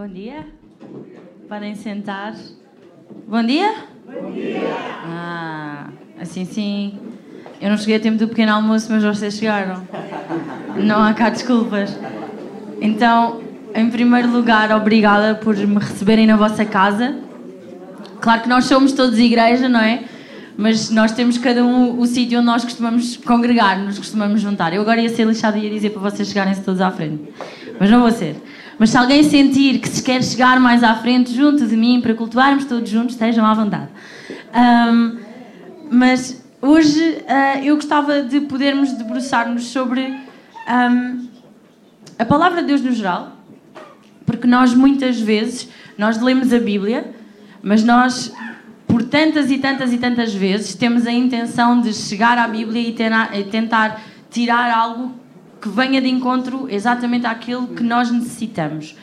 Bom dia. Podem sentar. Bom dia? Bom dia. Ah, assim sim. Eu não cheguei a tempo do pequeno almoço, mas vocês chegaram. Não há cá desculpas. Então, em primeiro lugar, obrigada por me receberem na vossa casa. Claro que nós somos todos igreja, não é? Mas nós temos cada um o sítio onde nós costumamos congregar, nos costumamos juntar. Eu agora ia ser lixada e ia dizer para vocês chegarem-se todos à frente. Mas não vou ser. Mas se alguém sentir que se quer chegar mais à frente junto de mim para cultuarmos todos juntos, estejam à vontade. Um, mas hoje uh, eu gostava de podermos debruçar-nos sobre um, a palavra de Deus no geral, porque nós muitas vezes nós lemos a Bíblia, mas nós por tantas e tantas e tantas vezes temos a intenção de chegar à Bíblia e tentar tirar algo que venha de encontro exatamente àquilo que nós necessitamos.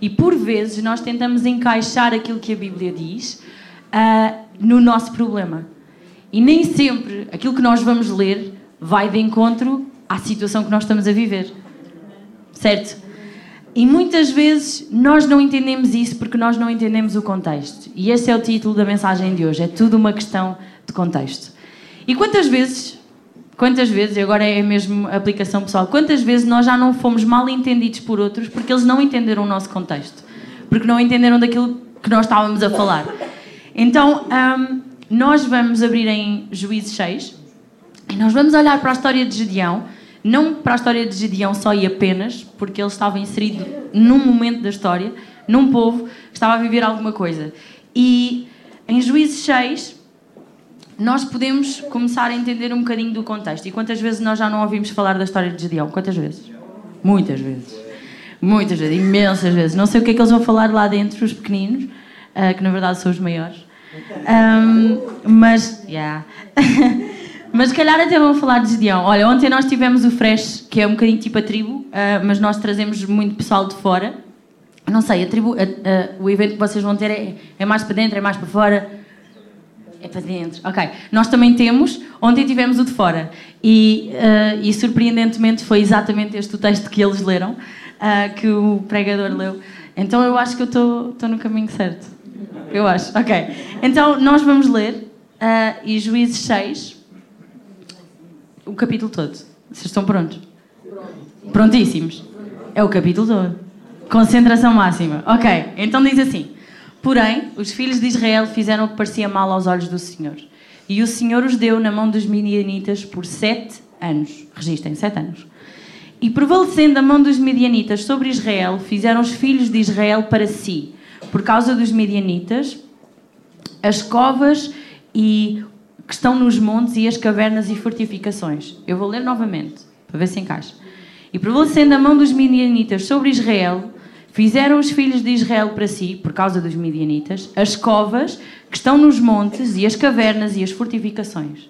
E por vezes nós tentamos encaixar aquilo que a Bíblia diz uh, no nosso problema. E nem sempre aquilo que nós vamos ler vai de encontro à situação que nós estamos a viver. Certo? E muitas vezes nós não entendemos isso porque nós não entendemos o contexto. E esse é o título da mensagem de hoje: é tudo uma questão de contexto. E quantas vezes Quantas vezes, e agora é mesmo aplicação pessoal, quantas vezes nós já não fomos mal entendidos por outros porque eles não entenderam o nosso contexto? Porque não entenderam daquilo que nós estávamos a falar. Então, um, nós vamos abrir em Juízes 6 e nós vamos olhar para a história de Gedeão, não para a história de Gedeão só e apenas, porque ele estava inserido num momento da história, num povo estava a viver alguma coisa. E em Juízes 6, nós podemos começar a entender um bocadinho do contexto. E quantas vezes nós já não ouvimos falar da história de Gedeão? Quantas vezes? Muitas vezes. Muitas vezes, imensas vezes. Não sei o que é que eles vão falar lá dentro, os pequeninos, uh, que na verdade são os maiores. Um, mas, yeah. mas se calhar até vão falar de Gedeão. Olha, ontem nós tivemos o Fresh, que é um bocadinho tipo a tribo, uh, mas nós trazemos muito pessoal de fora. Não sei, a tribo, uh, o evento que vocês vão ter é, é mais para dentro, é mais para fora é para dentro. Ok. Nós também temos, ontem tivemos o de fora. E, uh, e surpreendentemente foi exatamente este o texto que eles leram, uh, que o pregador leu. Então eu acho que eu estou no caminho certo. Eu acho. Ok. Então nós vamos ler uh, e Juízes 6, o capítulo todo. Vocês estão prontos? Prontíssimos. É o capítulo todo. Concentração máxima. Ok. Então diz assim. Porém, os filhos de Israel fizeram o que parecia mal aos olhos do Senhor. E o Senhor os deu na mão dos midianitas por sete anos. Registrem, sete anos. E prevalecendo a mão dos midianitas sobre Israel, fizeram os filhos de Israel para si, por causa dos midianitas, as covas e que estão nos montes e as cavernas e fortificações. Eu vou ler novamente, para ver se encaixa. E prevalecendo a mão dos midianitas sobre Israel, Fizeram os filhos de Israel para si, por causa dos midianitas, as covas que estão nos montes e as cavernas e as fortificações.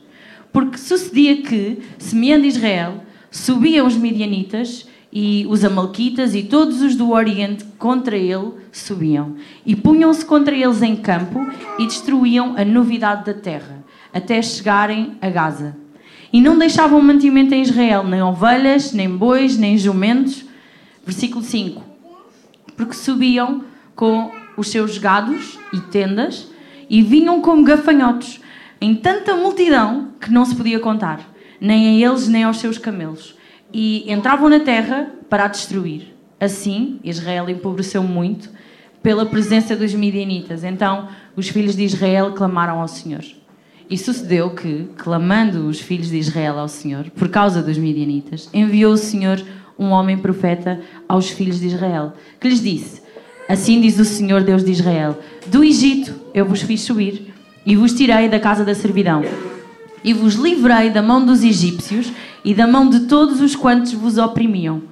Porque sucedia que, semeando Israel, subiam os midianitas e os amalquitas e todos os do Oriente contra ele subiam. E punham-se contra eles em campo e destruíam a novidade da terra, até chegarem a Gaza. E não deixavam mantimento em Israel, nem ovelhas, nem bois, nem jumentos. Versículo 5 porque subiam com os seus gados e tendas e vinham como gafanhotos, em tanta multidão que não se podia contar, nem a eles nem aos seus camelos, e entravam na terra para a destruir. Assim, Israel empobreceu muito pela presença dos midianitas. Então, os filhos de Israel clamaram ao Senhor. E sucedeu que, clamando os filhos de Israel ao Senhor, por causa dos midianitas, enviou o Senhor um homem profeta aos filhos de Israel, que lhes disse: Assim diz o Senhor Deus de Israel: Do Egito eu vos fiz subir e vos tirei da casa da servidão. E vos livrei da mão dos egípcios e da mão de todos os quantos vos oprimiam.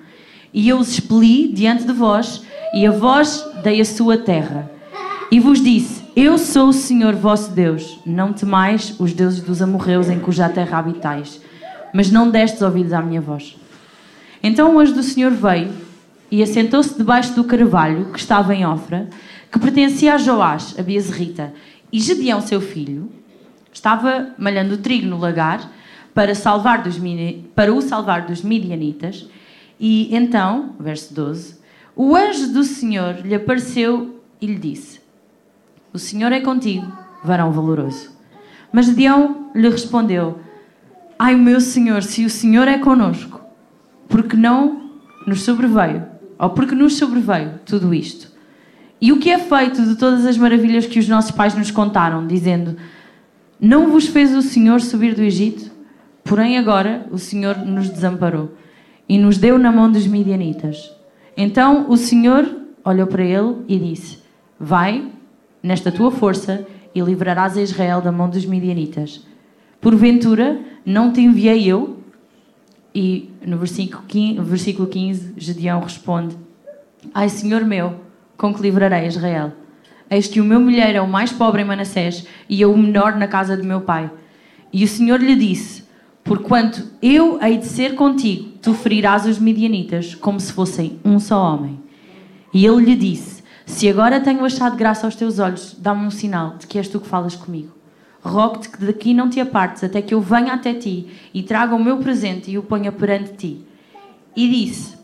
E eu os expeli diante de vós, e a vós dei a sua terra. E vos disse: Eu sou o Senhor vosso Deus. Não temais os deuses dos amorreus em cuja terra habitais. Mas não destes ouvidos à minha voz. Então o anjo do Senhor veio e assentou-se debaixo do carvalho que estava em Ofra, que pertencia a Joás, a Bezerrita, e Gedeão, seu filho, estava malhando trigo no lagar para, salvar dos, para o salvar dos midianitas. E então, verso 12, O anjo do Senhor lhe apareceu e lhe disse: O Senhor é contigo, varão valoroso. Mas Gideão lhe respondeu: Ai, meu Senhor, se o Senhor é conosco, porque não nos sobreveio, ou porque nos sobreveio tudo isto? E o que é feito de todas as maravilhas que os nossos pais nos contaram, dizendo: Não vos fez o Senhor subir do Egito? Porém, agora o Senhor nos desamparou e nos deu na mão dos midianitas. Então o Senhor olhou para ele e disse: Vai, nesta tua força, e livrarás a Israel da mão dos midianitas. Porventura, não te enviei eu? E no versículo 15, versículo 15 Gedeão responde: Ai, Senhor meu, com que livrarei Israel? Eis que o meu mulher é o mais pobre em Manassés e eu o menor na casa de meu pai. E o Senhor lhe disse: Porquanto eu hei de ser contigo, tu ferirás os midianitas como se fossem um só homem. E ele lhe disse: Se agora tenho achado graça aos teus olhos, dá-me um sinal de que és tu que falas comigo. Rogo-te que daqui não te apartes até que eu venha até ti e traga o meu presente e o ponha perante ti. E disse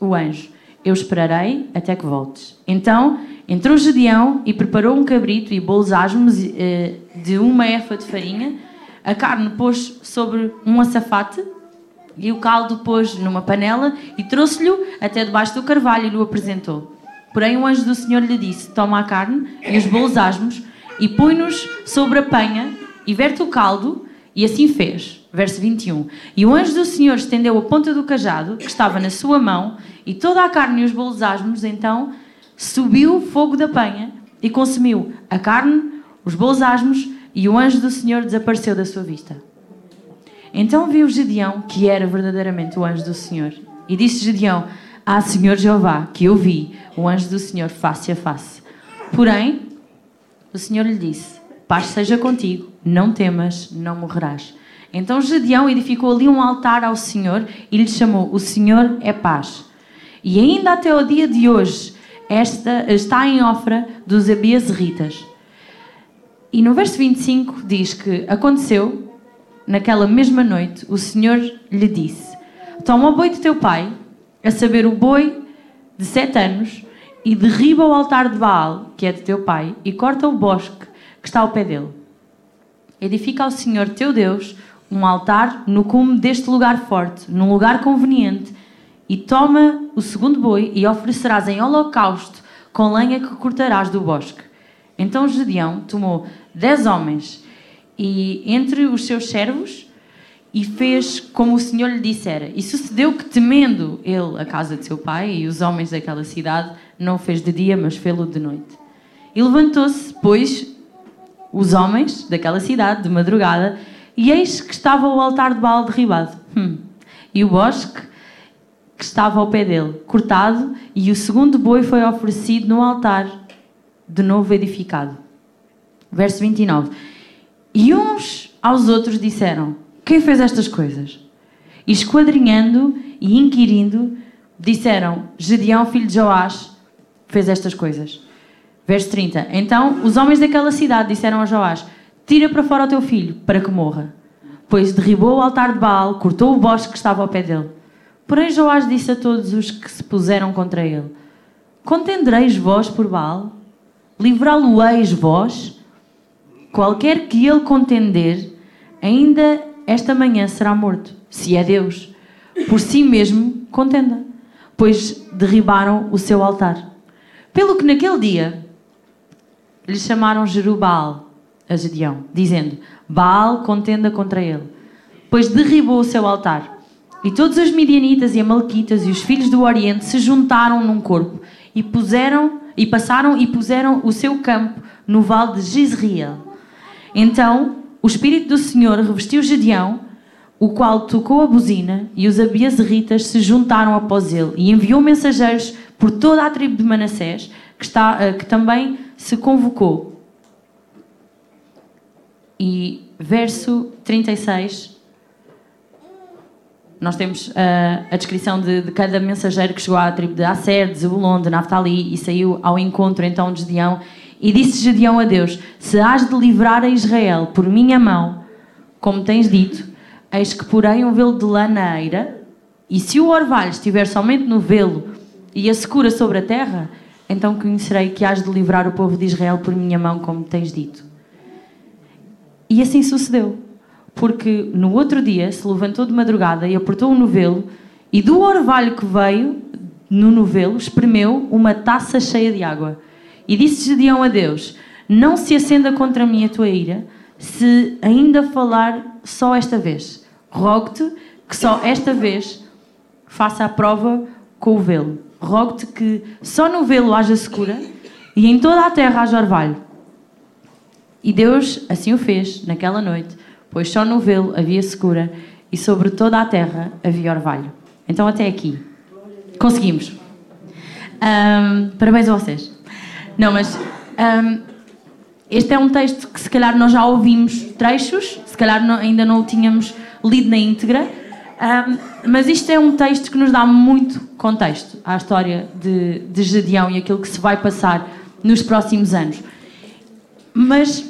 o anjo: Eu esperarei até que voltes. Então entrou Gedeão e preparou um cabrito e bolos asmos eh, de uma efa de farinha. A carne pôs sobre um açafate e o caldo pôs numa panela e trouxe-lhe até debaixo do carvalho e lhe o apresentou. Porém, o anjo do Senhor lhe disse: Toma a carne e os bolos asmos e põe-nos sobre a panha e verte o caldo, e assim fez. Verso 21. E o anjo do Senhor estendeu a ponta do cajado que estava na sua mão, e toda a carne e os bolos asmos, então subiu o fogo da panha e consumiu a carne, os bolos asmos, e o anjo do Senhor desapareceu da sua vista. Então viu Gedeão que era verdadeiramente o anjo do Senhor. E disse Gedeão: Ah, Senhor Jeová, que eu vi o anjo do Senhor face a face. Porém, o Senhor lhe disse: Paz seja contigo, não temas, não morrerás. Então Gedeão edificou ali um altar ao Senhor e lhe chamou: O Senhor é paz. E ainda até o dia de hoje, esta está em ofra dos Abiezeritas. E no verso 25 diz que aconteceu, naquela mesma noite, o Senhor lhe disse: Toma o boi de teu pai, a saber, o boi de sete anos, e derriba o altar de Baal, que é de teu pai, e corta o bosque que está ao pé dele. Edifica ao Senhor teu Deus um altar no cume deste lugar forte, num lugar conveniente, e toma o segundo boi e oferecerás em holocausto com lenha que cortarás do bosque. Então Gedeão tomou dez homens e entre os seus servos e fez como o Senhor lhe dissera. E sucedeu que, temendo ele a casa de seu pai e os homens daquela cidade, não o fez de dia, mas fê-lo de noite. E levantou-se, pois, os homens daquela cidade, de madrugada, e eis que estava o altar de Baal derribado. Hum. E o bosque que estava ao pé dele, cortado, e o segundo boi foi oferecido no altar, de novo edificado. Verso 29. E uns aos outros disseram: Quem fez estas coisas? E esquadrinhando e inquirindo, disseram: Gedeão, filho de Joás, fez estas coisas. Verso 30. Então os homens daquela cidade disseram a Joás: Tira para fora o teu filho, para que morra. Pois derribou o altar de Baal, cortou o bosque que estava ao pé dele. Porém Joás disse a todos os que se puseram contra ele: Contendereis vós por Baal? Livrá-lo-eis vós? Qualquer que ele contender, ainda esta manhã será morto, se é Deus. Por si mesmo contenda, pois derribaram o seu altar. Pelo que naquele dia lhe chamaram Jerubal a Gedeão, dizendo: Baal contenda contra ele, pois derribou o seu altar. E todos os midianitas e amalequitas e os filhos do Oriente se juntaram num corpo e puseram e passaram e puseram o seu campo no vale de Gisrael. Então o Espírito do Senhor revestiu Gedeão, o qual tocou a buzina, e os abiezeritas se juntaram após ele, e enviou mensageiros por toda a tribo de Manassés, que, está, eh, que também se convocou. E verso 36, nós temos uh, a descrição de, de, cada mensageiro que chegou à tribo de Aser, de Zebulon, de Naftali, e saiu ao encontro então de Gedeão, e disse Gedeão a Deus: Se has de livrar a Israel por minha mão, como tens dito, eis que porém um velo de lã na eira, e se o orvalho estiver somente no velo, e a secura sobre a terra, então conhecerei que has de livrar o povo de Israel por minha mão, como tens dito. E assim sucedeu, porque no outro dia se levantou de madrugada e apertou o novelo, e do orvalho que veio no novelo espremeu uma taça cheia de água. E disse Gedeão a Deus: Não se acenda contra mim a tua ira, se ainda falar só esta vez. Rogo-te que só esta vez faça a prova com o velo. Rogo-te que só no velo haja secura e em toda a terra haja orvalho. E Deus assim o fez naquela noite, pois só no velo havia secura e sobre toda a terra havia orvalho. Então, até aqui. Conseguimos. Um, parabéns a vocês. Não, mas um, este é um texto que se calhar nós já ouvimos trechos, se calhar não, ainda não o tínhamos lido na íntegra, um, mas isto é um texto que nos dá muito contexto à história de, de Gedeão e aquilo que se vai passar nos próximos anos. Mas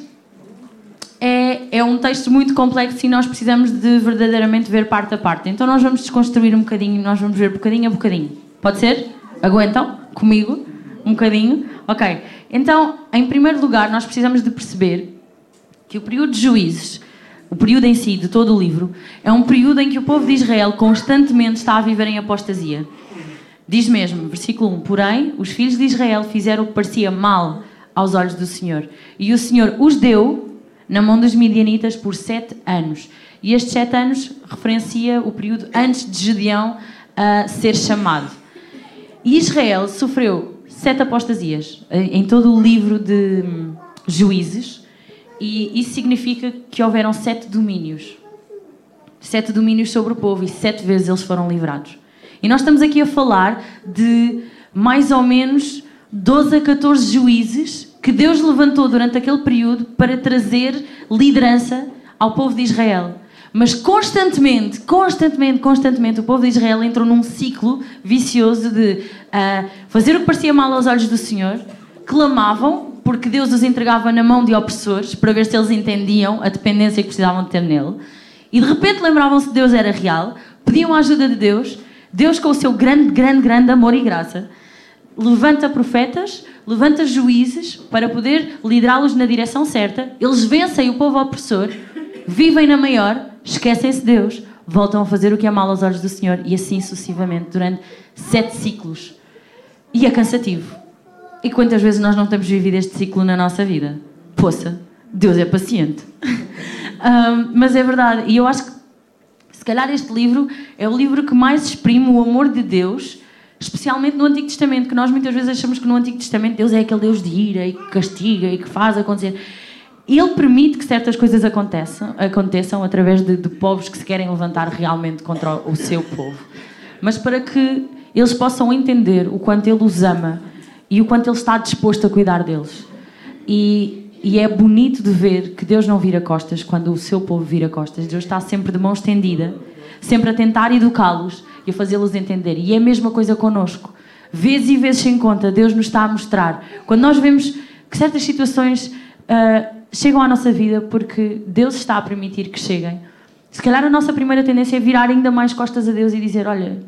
é, é um texto muito complexo e nós precisamos de verdadeiramente ver parte a parte. Então nós vamos desconstruir um bocadinho, nós vamos ver bocadinho a bocadinho. Pode ser? Aguentam? Comigo? Um bocadinho? Ok. Então, em primeiro lugar, nós precisamos de perceber que o período de juízes o período em si, de todo o livro, é um período em que o povo de Israel constantemente está a viver em apostasia. Diz mesmo, versículo 1: Porém, os filhos de Israel fizeram o que parecia mal aos olhos do Senhor, e o Senhor os deu na mão dos midianitas por sete anos. E estes sete anos referencia o período antes de Gedeão uh, ser chamado. E Israel sofreu sete apostasias em todo o livro de hum, Juízes e isso significa que houveram sete domínios. Sete domínios sobre o povo e sete vezes eles foram livrados. E nós estamos aqui a falar de mais ou menos 12 a 14 juízes que Deus levantou durante aquele período para trazer liderança ao povo de Israel. Mas constantemente, constantemente, constantemente, o povo de Israel entrou num ciclo vicioso de uh, fazer o que parecia mal aos olhos do Senhor, clamavam, porque Deus os entregava na mão de opressores para ver se eles entendiam a dependência que precisavam de ter nele. E de repente lembravam-se que Deus era real, pediam a ajuda de Deus. Deus, com o seu grande, grande, grande amor e graça, levanta profetas, levanta juízes para poder liderá-los na direção certa. Eles vencem o povo opressor, vivem na maior, esquecem-se de Deus, voltam a fazer o que é mal aos olhos do Senhor e assim sucessivamente durante sete ciclos. E é cansativo. E quantas vezes nós não temos vivido este ciclo na nossa vida? Poça, Deus é paciente. um, mas é verdade. E eu acho que, se calhar, este livro é o livro que mais exprime o amor de Deus, especialmente no Antigo Testamento, que nós muitas vezes achamos que no Antigo Testamento Deus é aquele Deus de ira e que castiga e que faz acontecer. Ele permite que certas coisas aconteçam, aconteçam através de, de povos que se querem levantar realmente contra o, seu povo. Mas para que eles possam entender o quanto Ele os ama e o quanto Ele está disposto a cuidar deles. E, e é bonito de ver que Deus não vira costas quando o seu povo vira costas. Deus está sempre de mão estendida, sempre a tentar educá-los e a fazê-los entender. E é a mesma coisa connosco. Vezes e vezes sem conta, Deus nos está a mostrar. Quando nós vemos que certas situações uh, chegam à nossa vida porque Deus está a permitir que cheguem, se calhar a nossa primeira tendência é virar ainda mais costas a Deus e dizer: Olha,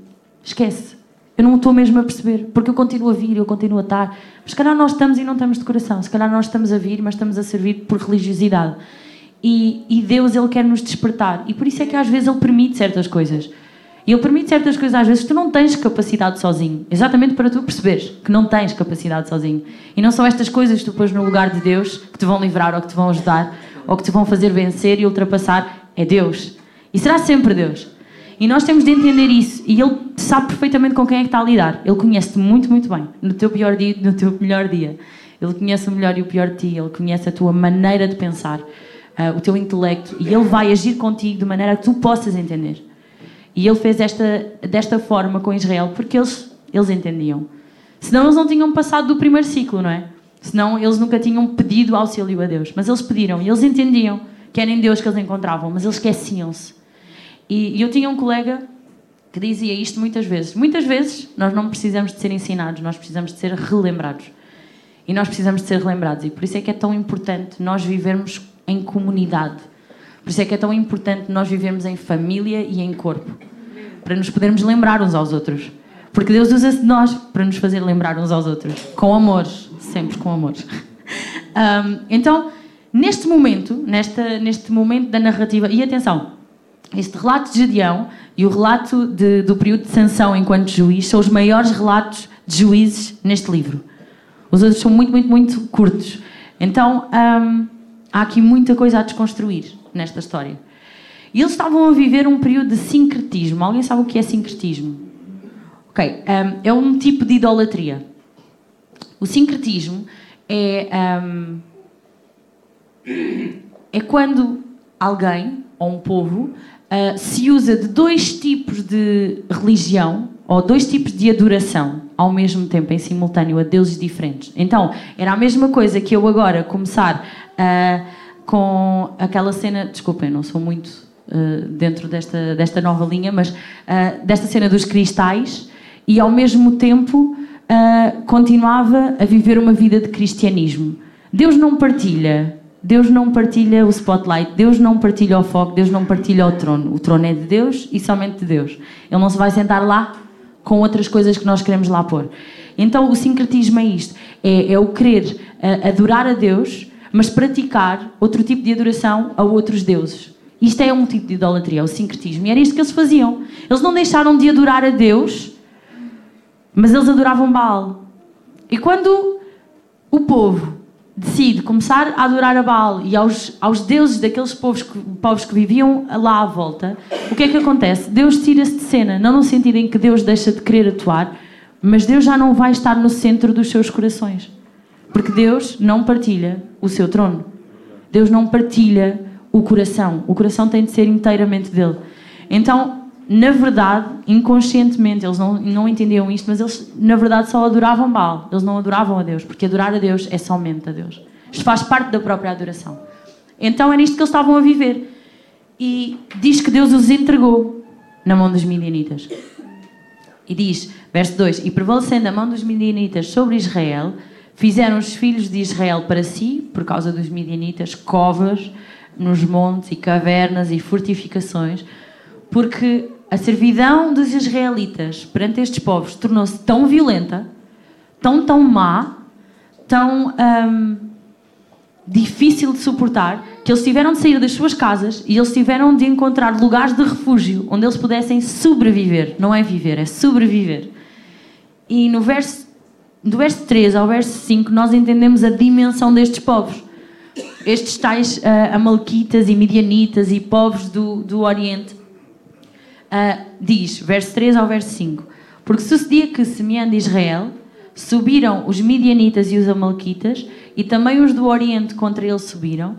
esquece, eu não estou mesmo a perceber, porque eu continuo a vir, eu continuo a estar. Mas se calhar nós estamos e não estamos de coração. Se calhar nós estamos a vir, mas estamos a servir por religiosidade. E, e Deus, Ele quer nos despertar. E por isso é que às vezes Ele permite certas coisas. E Ele permite certas coisas às vezes que tu não tens capacidade sozinho. Exatamente para tu perceberes que não tens capacidade sozinho. E não são estas coisas que tu pões no lugar de Deus que te vão livrar ou que te vão ajudar ou que te vão fazer vencer e ultrapassar. É Deus. E será sempre Deus. E nós temos de entender isso. E Ele sabe perfeitamente com quem é que está a lidar. Ele conhece-te muito, muito bem. No teu pior dia no teu melhor dia. Ele conhece o melhor e o pior de ti. Ele conhece a tua maneira de pensar, uh, o teu intelecto. E Ele vai agir contigo de maneira que tu possas entender. E Ele fez esta, desta forma com Israel porque eles, eles entendiam. Senão eles não tinham passado do primeiro ciclo, não é? Senão eles nunca tinham pedido auxílio a Deus. Mas eles pediram e eles entendiam que era em Deus que eles encontravam, mas eles esqueciam-se. E, e eu tinha um colega que dizia isto muitas vezes. Muitas vezes nós não precisamos de ser ensinados, nós precisamos de ser relembrados. E nós precisamos de ser relembrados. E por isso é que é tão importante nós vivermos em comunidade. Por isso é que é tão importante nós vivermos em família e em corpo. Para nos podermos lembrar uns aos outros. Porque Deus usa-se de nós para nos fazer lembrar uns aos outros. Com amores. Sempre com amores. Um, então, neste momento, nesta, neste momento da narrativa, e atenção, este relato de Gedeão e o relato de, do período de sanção enquanto juiz são os maiores relatos de juízes neste livro. Os outros são muito, muito, muito curtos. Então, um, há aqui muita coisa a desconstruir nesta história. E eles estavam a viver um período de sincretismo. Alguém sabe o que é sincretismo? Ok, um, é um tipo de idolatria. O sincretismo é, um, é quando alguém ou um povo uh, se usa de dois tipos de religião ou dois tipos de adoração ao mesmo tempo, em simultâneo, a deuses diferentes. Então, era a mesma coisa que eu agora começar uh, com aquela cena. Desculpem, não sou muito uh, dentro desta, desta nova linha, mas uh, desta cena dos cristais e ao mesmo tempo continuava a viver uma vida de cristianismo. Deus não partilha. Deus não partilha o spotlight, Deus não partilha o foco, Deus não partilha o trono. O trono é de Deus e somente de Deus. Ele não se vai sentar lá com outras coisas que nós queremos lá pôr. Então o sincretismo é isto: é, é o querer uh, adorar a Deus, mas praticar outro tipo de adoração a outros deuses. Isto é um tipo de idolatria, é o sincretismo. E era isto que eles faziam. Eles não deixaram de adorar a Deus, mas eles adoravam Baal. E quando o povo decide começar a adorar a Baal e aos, aos deuses daqueles povos que, povos que viviam lá à volta, o que é que acontece? Deus tira-se de cena, não no sentido em que Deus deixa de querer atuar, mas Deus já não vai estar no centro dos seus corações. Porque Deus não partilha o seu trono. Deus não partilha o coração. O coração tem de ser inteiramente dele. Então, na verdade, inconscientemente, eles não, não entendiam isto, mas eles, na verdade, só adoravam Baal. Eles não adoravam a Deus, porque adorar a Deus é somente a Deus. Isto faz parte da própria adoração. Então era isto que eles estavam a viver. E diz que Deus os entregou na mão dos midianitas. E diz, verso 2: E prevalecendo a mão dos midianitas sobre Israel, fizeram os filhos de Israel para si, por causa dos midianitas, covas nos montes e cavernas e fortificações, porque a servidão dos israelitas perante estes povos tornou-se tão violenta, tão, tão má, tão hum, difícil de suportar, que eles tiveram de sair das suas casas e eles tiveram de encontrar lugares de refúgio onde eles pudessem sobreviver. Não é viver, é sobreviver. E no verso, do verso 3 ao verso 5, nós entendemos a dimensão destes povos. Estes tais uh, Amalequitas e Midianitas e povos do, do Oriente uh, diz, verso 3 ao verso 5: Porque sucedia que, semeando Israel, subiram os midianitas e os amalequitas, e também os do Oriente contra eles subiram,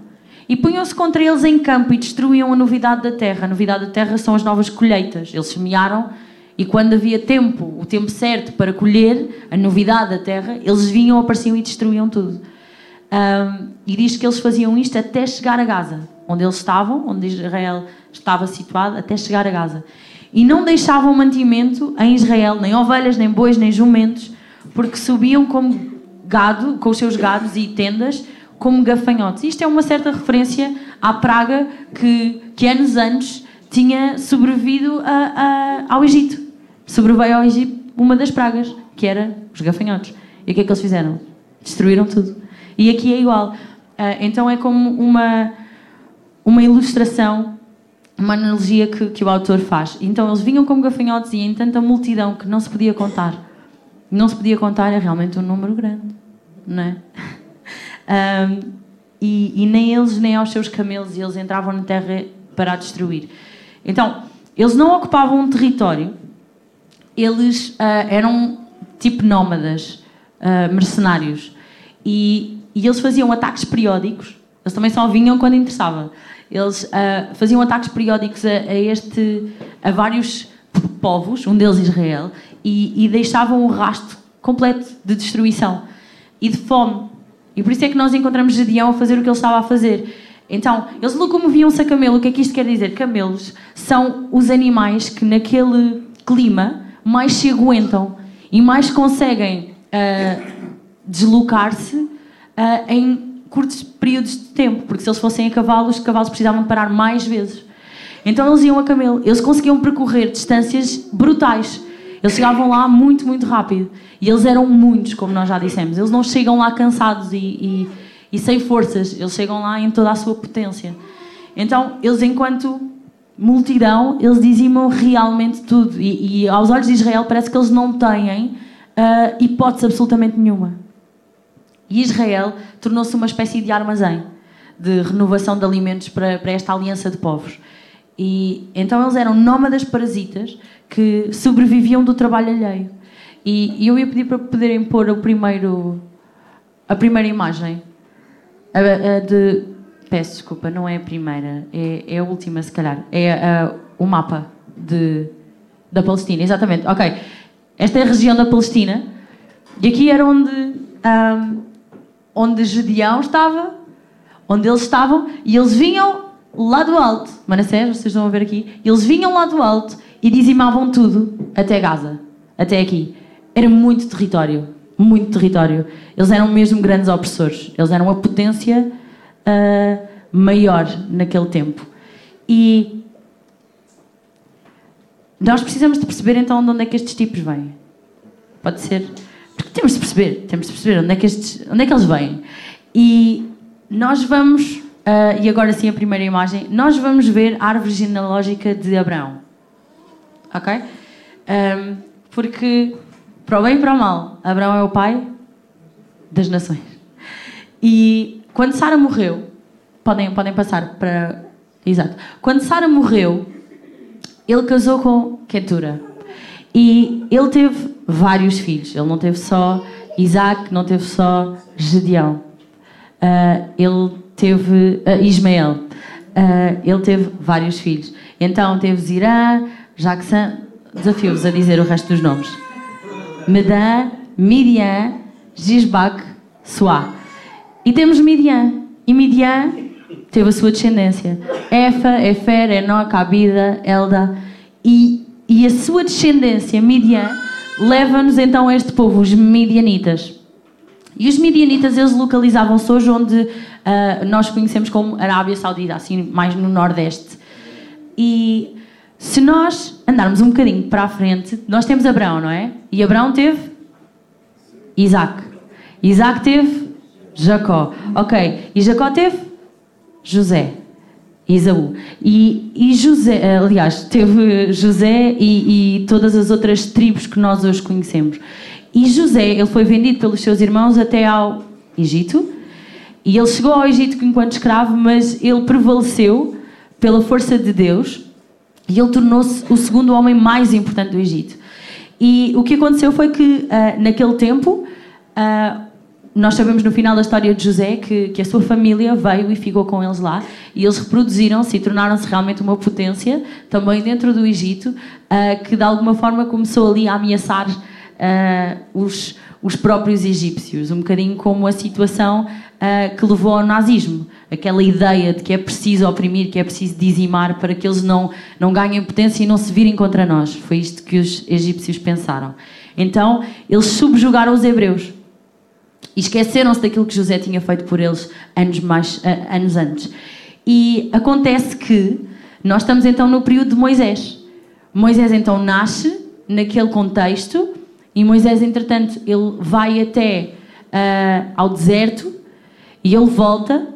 e punham-se contra eles em campo e destruíam a novidade da terra. A novidade da terra são as novas colheitas. Eles semearam e quando havia tempo, o tempo certo para colher a novidade da terra, eles vinham, apareciam e destruíam tudo. Um, e diz que eles faziam isto até chegar a Gaza, onde eles estavam, onde Israel estava situado, até chegar a Gaza e não deixavam mantimento em Israel, nem ovelhas, nem bois, nem jumentos, porque subiam como gado, com os seus gados e tendas, como gafanhotos. Isto é uma certa referência à praga que, que anos antes tinha sobrevivido a, a, ao Egito. Sobreveio ao Egito uma das pragas, que era os gafanhotos. E o que é que eles fizeram? Destruíram tudo. E aqui é igual. Uh, então é como uma, uma ilustração uma analogia que, que o autor faz. Então eles vinham como gafanhotos e em tanta multidão que não se podia contar. Não se podia contar, é realmente um número grande, não é? Um, e, e, nem eles nem aos seus camelos, eles entravam na terra para a destruir. Então, eles não ocupavam um território, eles uh, eram tipo nómadas, uh, mercenários. E, e eles faziam ataques periódicos, eles também só vinham quando interessava. Eles uh, faziam ataques periódicos a, a, este, a vários povos, um deles Israel, e, e deixavam um rastro completo de destruição e de fome. E por isso é que nós encontramos Gedeão a fazer o que ele estava a fazer. Então, eles locomoviam-se a camelo. O que é que isto quer dizer? Camelos são os animais que, naquele clima, mais se aguentam e mais conseguem uh, deslocar-se uh, em curtos períodos de tempo, porque se eles fossem a cavalo, os cavalos precisavam parar mais vezes. Então eles iam a camelo, eles conseguiam percorrer distâncias brutais. Eles chegavam lá muito, muito rápido. E eles eram muitos, como nós já dissemos. Eles não chegam lá cansados e, e, e sem forças. Eles chegam lá em toda a sua potência. Então, eles, enquanto multidão, eles dizimam realmente tudo. E, e, aos olhos de Israel, parece que eles não têm uh, hipótese absolutamente nenhuma. E Israel tornou-se uma espécie de armazém de renovação de alimentos para, para esta aliança de povos. E então eles eram nómadas parasitas que sobreviviam do trabalho alheio. E, e eu ia pedir para poderem pôr o primeiro, a primeira imagem. A, a de, peço desculpa, não é a primeira, é, é a última, se calhar. É a, o mapa de, da Palestina, exatamente. Ok. Esta é a região da Palestina. E aqui era onde, um, onde Gedeão estava, onde eles estavam, e eles vinham lá do alto, Manassés, vocês a ver aqui, eles vinham lá do alto e dizimavam tudo até Gaza, até aqui. Era muito território, muito território. Eles eram mesmo grandes opressores, eles eram a potência uh, maior naquele tempo. E nós precisamos de perceber então de onde é que estes tipos vêm. Pode ser. Porque temos de perceber, temos de perceber onde é que, estes, onde é que eles vêm. E nós vamos Uh, e agora sim a primeira imagem. Nós vamos ver a árvore genealógica de Abraão. Ok? Um, porque, para o bem e para o mal, Abraão é o pai das nações. E quando Sara morreu, podem, podem passar para. Exato. Quando Sara morreu, ele casou com Ketura. E ele teve vários filhos. Ele não teve só Isaac, não teve só Gedeão. Uh, ele teve uh, Ismael. Uh, ele teve vários filhos. Então teve Zirã, Jackson, desafio-vos a dizer o resto dos nomes. Medan, Midian, Gisbac, Suá. E temos Midian. E Midian teve a sua descendência. Efa, Efer, Enoch, Abida, Elda. E, e a sua descendência, Midian, leva-nos então a este povo, os Midianitas. E os Midianitas, eles localizavam-se hoje onde uh, nós conhecemos como Arábia Saudita, assim mais no Nordeste. E se nós andarmos um bocadinho para a frente, nós temos Abraão, não é? E Abraão teve Isaac. Isaac teve Jacó. Ok. E Jacó teve José. Isaú. E, e José, aliás, teve José e, e todas as outras tribos que nós hoje conhecemos. E José, ele foi vendido pelos seus irmãos até ao Egito e ele chegou ao Egito enquanto escravo, mas ele prevaleceu pela força de Deus e ele tornou-se o segundo homem mais importante do Egito. E o que aconteceu foi que, uh, naquele tempo, uh, nós sabemos no final da história de José que, que, a sua família veio e ficou com eles lá e eles reproduziram-se e tornaram-se realmente uma potência também dentro do Egito, uh, que de alguma forma começou ali a ameaçar os, os próprios egípcios, um bocadinho como a situação uh, que levou ao nazismo. Aquela ideia de que é preciso oprimir, que é preciso dizimar para que eles não, não ganhem potência e não se virem contra nós. Foi isto que os egípcios pensaram. Então, eles subjugaram os hebreus. E esqueceram-se daquilo que José tinha feito por eles anos, mais, uh, anos antes. E acontece que nós estamos então no período de Moisés. Moisés então nasce naquele contexto e Moisés, entretanto, ele vai até uh, ao deserto e ele volta,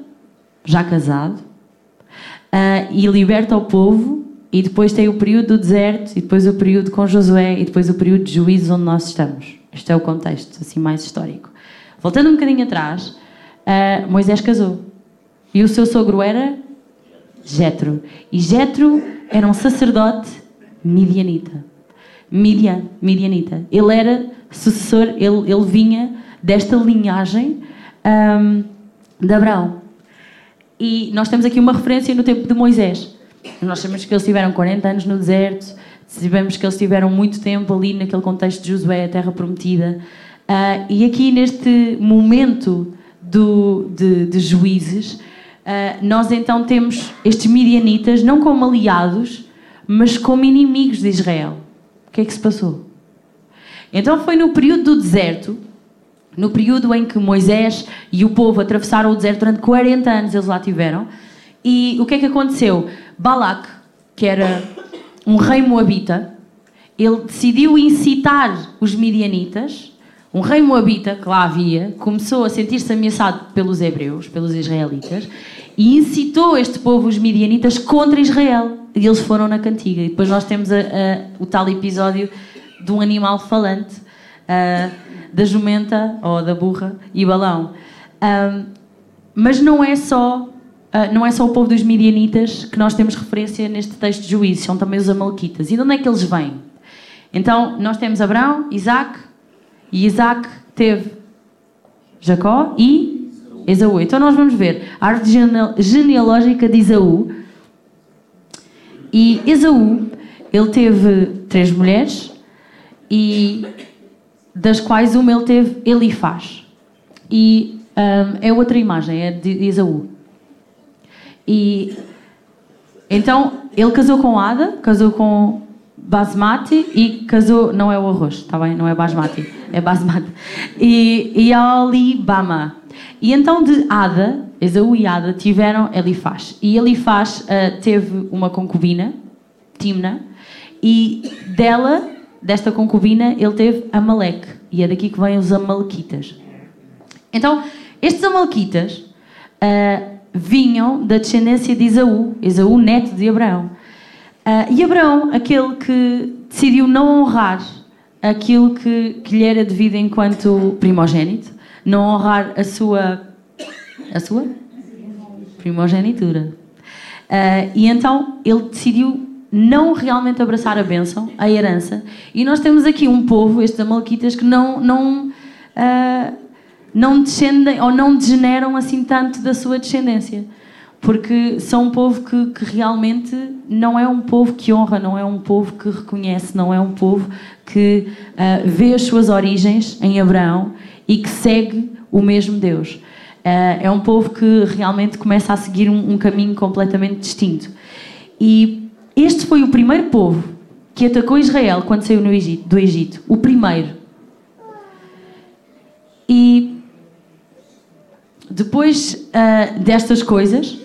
já casado, uh, e liberta o povo. E depois tem o período do deserto, e depois o período com Josué, e depois o período de juízos onde nós estamos. Este é o contexto assim mais histórico. Voltando um bocadinho atrás, uh, Moisés casou. E o seu sogro era Jetro. E Jetro era um sacerdote midianita. Midian, midianita. Ele era sucessor, ele, ele vinha desta linhagem um, de Abraão. E nós temos aqui uma referência no tempo de Moisés. Nós sabemos que eles tiveram 40 anos no deserto, sabemos que eles tiveram muito tempo ali naquele contexto de Josué, a terra prometida. Uh, e aqui neste momento do, de, de juízes, uh, nós então temos estes midianitas não como aliados, mas como inimigos de Israel. O que é que se passou? Então foi no período do deserto no período em que Moisés e o povo atravessaram o deserto durante 40 anos, eles lá tiveram. E o que é que aconteceu? Balac, que era um rei moabita, ele decidiu incitar os midianitas. Um rei moabita que lá havia começou a sentir-se ameaçado pelos hebreus, pelos israelitas, e incitou este povo, os midianitas, contra Israel. E eles foram na cantiga. E depois nós temos a, a, o tal episódio de um animal falante, a, da jumenta ou da burra e balão. mas não é só não é só o povo dos midianitas que nós temos referência neste texto de juízes, são também os amalequitas. E de onde é que eles vêm? Então, nós temos Abraão, Isaac, e Isaac teve Jacó e Esaú. Então, nós vamos ver a árvore genealógica de Esaú. E Esaú, ele teve três mulheres, e das quais uma ele teve Elifaz. E um, é outra imagem, é de Esaú. E então ele casou com Ada, casou com basmati e casou. Não é o arroz, está bem? Não é basmati, é basmati. E, e Alibama. E então de Ada, Esaú e Ada tiveram Elifaz. E Elifaz uh, teve uma concubina, Timna, e dela, desta concubina, ele teve Amaleque. E é daqui que vêm os Amalequitas. Então, estes Amalequitas uh, vinham da descendência de Esaú, Esaú, neto de Abraão. Uh, e Abraão, aquele que decidiu não honrar aquilo que, que lhe era devido enquanto primogênito, não honrar a sua a sua primogenitura. Uh, e então ele decidiu não realmente abraçar a bênção, a herança. E nós temos aqui um povo, estes amalequitas, que não, não, uh, não descendem ou não degeneram assim tanto da sua descendência porque são um povo que, que, realmente não é um povo que honra, não é um povo que reconhece, não é um povo que uh, vê as suas origens em Abraão e que segue o mesmo Deus. Uh, é um povo que realmente começa a seguir um, um, caminho completamente distinto. E este foi o primeiro povo que atacou Israel quando saiu Egito, do Egito. O primeiro. E depois uh, destas coisas,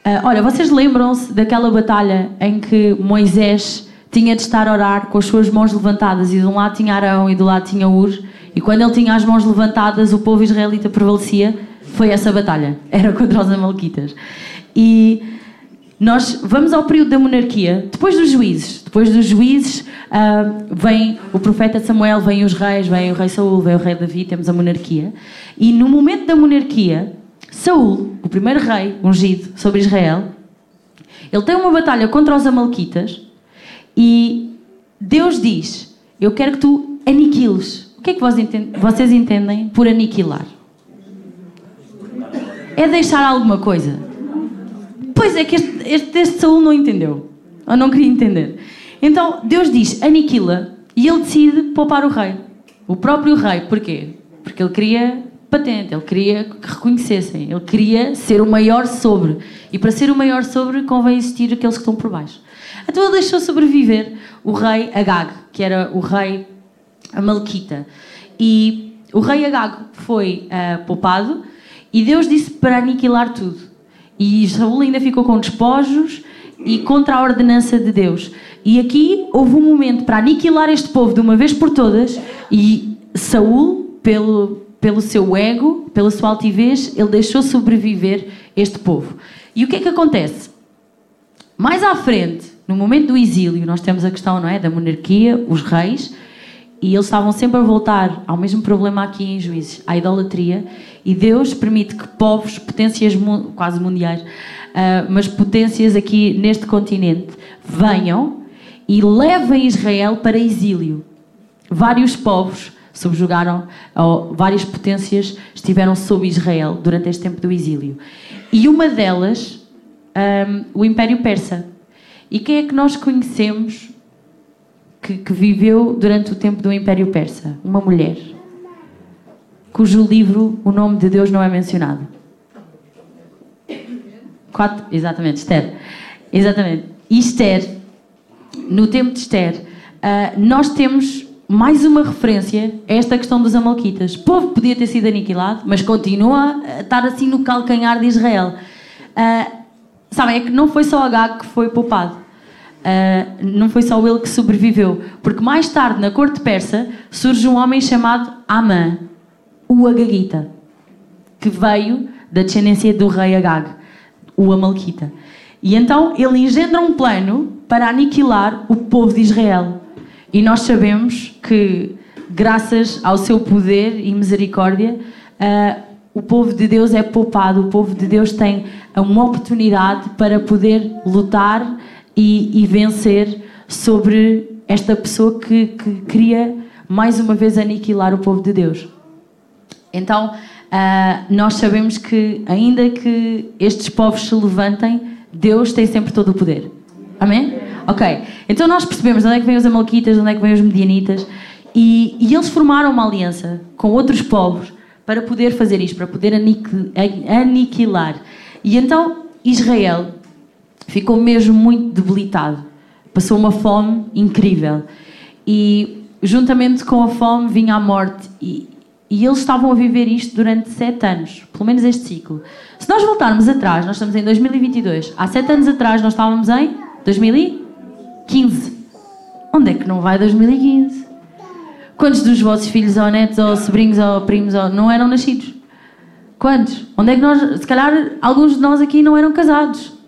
Uh, olha, vocês lembram-se daquela batalha em que Moisés tinha de estar a orar com as suas mãos levantadas e de um lado tinha Arão e do lado tinha Ur e quando ele tinha as mãos levantadas o povo israelita prevalecia? Foi essa batalha. Era contra os amalequitas. E nós vamos ao período da monarquia, depois dos juízes. Depois dos juízes uh, vem o profeta Samuel, vem os reis, vem o rei Saul, vem o rei Davi, temos a monarquia. E no momento da monarquia, Saul, o primeiro rei ungido sobre Israel, ele tem uma batalha contra os amalequitas e Deus diz: Eu quero que tu aniquiles. O que é que vocês entendem por aniquilar? É deixar alguma coisa. Pois é que este, este, este Saul não entendeu. Ou não queria entender. Então Deus diz: aniquila. E ele decide poupar o rei. O próprio rei. Porquê? Porque ele queria patente, ele queria que reconhecessem, ele queria ser o maior sobre. E para ser o maior sobre convém existir aqueles que estão por baixo. Então ele deixou sobreviver o rei Agag, que era o rei Amalequita. E o rei Agag foi uh, poupado e Deus disse para aniquilar tudo. E Saul ainda ficou com despojos e contra a ordenança de Deus. E aqui houve um momento para aniquilar este povo de uma vez por todas e Saul, pelo, pelo seu ego, pela sua altivez, ele deixou sobreviver este povo. E o que é que acontece? Mais à frente, no momento do exílio, nós temos a questão não é, da monarquia, os reis, e eles estavam sempre a voltar ao mesmo problema aqui em Juízes, à idolatria, e Deus permite que povos, potências quase mundiais, uh, mas potências aqui neste continente, venham e levem Israel para exílio. Vários povos subjugaram, várias potências estiveram sob Israel durante este tempo do exílio. E uma delas, um, o Império Persa. E quem é que nós conhecemos que, que viveu durante o tempo do Império Persa? Uma mulher, cujo livro o nome de Deus não é mencionado. Quatro, exatamente, Esther. Exatamente. E Esther, no tempo de Esther, uh, nós temos mais uma referência a esta questão dos Amalquitas. O povo podia ter sido aniquilado, mas continua a estar assim no calcanhar de Israel. Uh, sabem, é que não foi só Agag que foi poupado. Uh, não foi só ele que sobreviveu, porque mais tarde, na corte persa, surge um homem chamado Amã, o Agagita, que veio da descendência do rei Agag, o Amalquita. E então ele engendra um plano para aniquilar o povo de Israel. E nós sabemos que, graças ao seu poder e misericórdia, uh, o povo de Deus é poupado, o povo de Deus tem uma oportunidade para poder lutar e, e vencer sobre esta pessoa que, que, queria mais uma vez aniquilar o povo de Deus. Então, uh, nós sabemos que, ainda que estes povos se levantem, Deus tem sempre todo o poder. Amém? Ok. Então nós percebemos de onde é que vêm os Amalequitas, de onde é que vêm os Medianitas, e, e eles formaram uma aliança com outros povos para poder fazer isto, para poder aniquilar. E então Israel ficou mesmo muito debilitado. Passou uma fome incrível. E juntamente com a fome vinha a morte. E, e eles estavam a viver isto durante sete anos, pelo menos este ciclo. Se nós voltarmos atrás, nós estamos em 2022. Há sete anos atrás nós estávamos em 2015. Onde é que não vai 2015? Quantos dos vossos filhos ou netos ou sobrinhos ou primos ou não eram nascidos? Quantos? Onde é que nós. Se calhar alguns de nós aqui não eram casados.